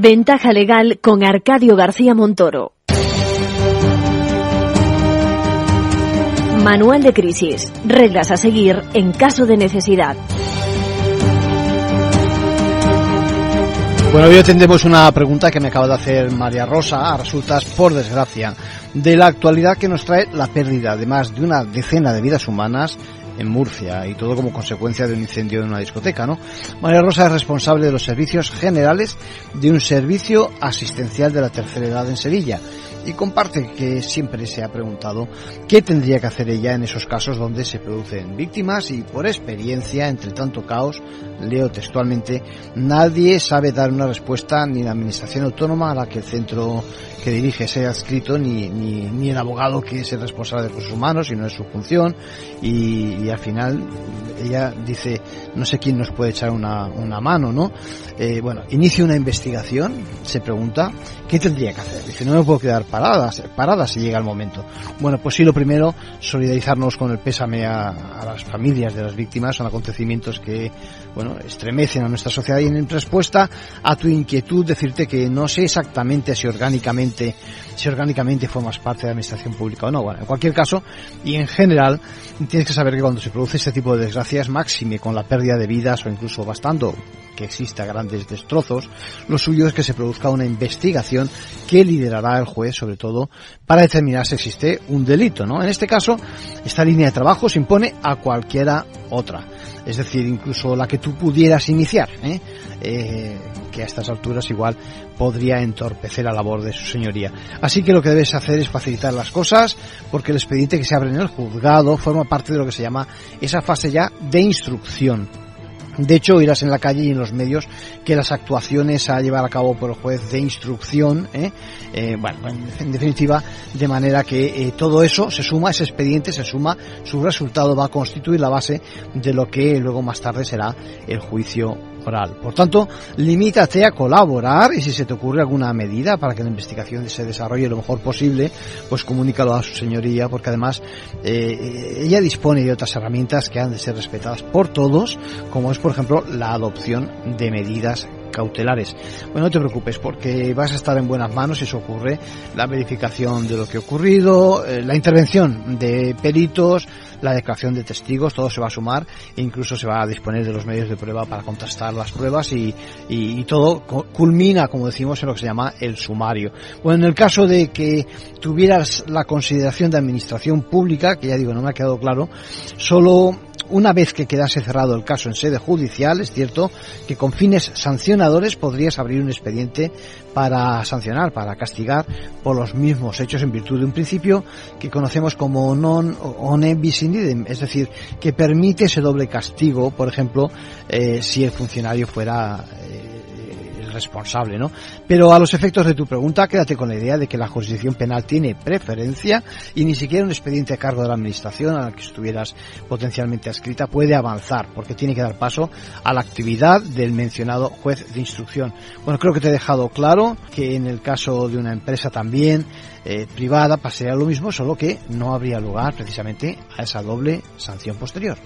Ventaja legal con Arcadio García Montoro. Manual de crisis. Reglas a seguir en caso de necesidad. Bueno, hoy atendemos una pregunta que me acaba de hacer María Rosa, a resultas, por desgracia, de la actualidad que nos trae la pérdida de más de una decena de vidas humanas en Murcia y todo como consecuencia de un incendio en una discoteca, ¿no? María Rosa es responsable de los servicios generales de un servicio asistencial de la tercera edad en Sevilla y comparte que siempre se ha preguntado qué tendría que hacer ella en esos casos donde se producen víctimas y por experiencia, entre tanto caos, leo textualmente, nadie sabe dar una respuesta ni la Administración Autónoma a la que el centro que dirige sea adscrito ni, ni, ni, el abogado que es el responsable de recursos humanos y no es su función y, al final ella dice no sé quién nos puede echar una, una mano no eh, bueno inicia una investigación se pregunta qué tendría que hacer dice no me puedo quedar parada parada si llega el momento bueno pues sí lo primero solidarizarnos con el pésame a, a las familias de las víctimas son acontecimientos que bueno estremecen a nuestra sociedad. Y en respuesta a tu inquietud decirte que no sé exactamente si orgánicamente si orgánicamente formas parte de la administración pública o no. Bueno, en cualquier caso, y en general, tienes que saber que cuando se produce este tipo de desgracias, máxime con la pérdida de vidas o incluso bastando que exista grandes destrozos, lo suyo es que se produzca una investigación que liderará el juez, sobre todo, para determinar si existe un delito, ¿no? En este caso, esta línea de trabajo se impone a cualquiera otra. Es decir, incluso la que tú pudieras iniciar, ¿eh? Eh, que a estas alturas igual podría entorpecer la labor de su señoría. Así que lo que debes hacer es facilitar las cosas, porque el expediente que se abre en el juzgado forma parte de lo que se llama esa fase ya de instrucción de hecho, oirás en la calle y en los medios que las actuaciones a llevar a cabo por el juez de instrucción, ¿eh? Eh, bueno, en definitiva, de manera que eh, todo eso se suma, ese expediente se suma, su resultado va a constituir la base de lo que luego más tarde será el juicio Por tanto, limítate a colaborar y si se te ocurre alguna medida para que la investigación se desarrolle lo mejor posible, pues comunícalo a su señoría, porque además eh, ella dispone de otras herramientas que han de ser respetadas por todos, como es por ejemplo la adopción de medidas cautelares. Bueno, no te preocupes porque vas a estar en buenas manos si eso ocurre, la verificación de lo que ha ocurrido, eh, la intervención de peritos, la declaración de testigos, todo se va a sumar e incluso se va a disponer de los medios de prueba para contrastar las pruebas y, todo culmina, como decimos, en lo que se llama el sumario. Bueno, en el caso de que tuvieras la consideración de administración pública, que ya digo, no me ha quedado claro, solo una vez que quedase cerrado el caso en sede judicial, es cierto que con fines podrías abrir un expediente para sancionar, para castigar por los mismos hechos en virtud de un principio que conocemos como non one bis in es decir, que permite ese doble castigo, por ejemplo, eh, si el funcionario fuera eh, responsable, ¿no? Pero a los efectos de tu pregunta, quédate con la idea de que la jurisdicción penal tiene preferencia y ni siquiera un expediente a cargo de la administración a la que estuvieras potencialmente adscrita puede avanzar, porque tiene que dar paso a la actividad del mencionado juez de instrucción. Bueno, creo que te he dejado claro que en el caso de una empresa también eh, privada pasaría lo mismo, solo que no habría lugar precisamente a esa doble sanción posterior.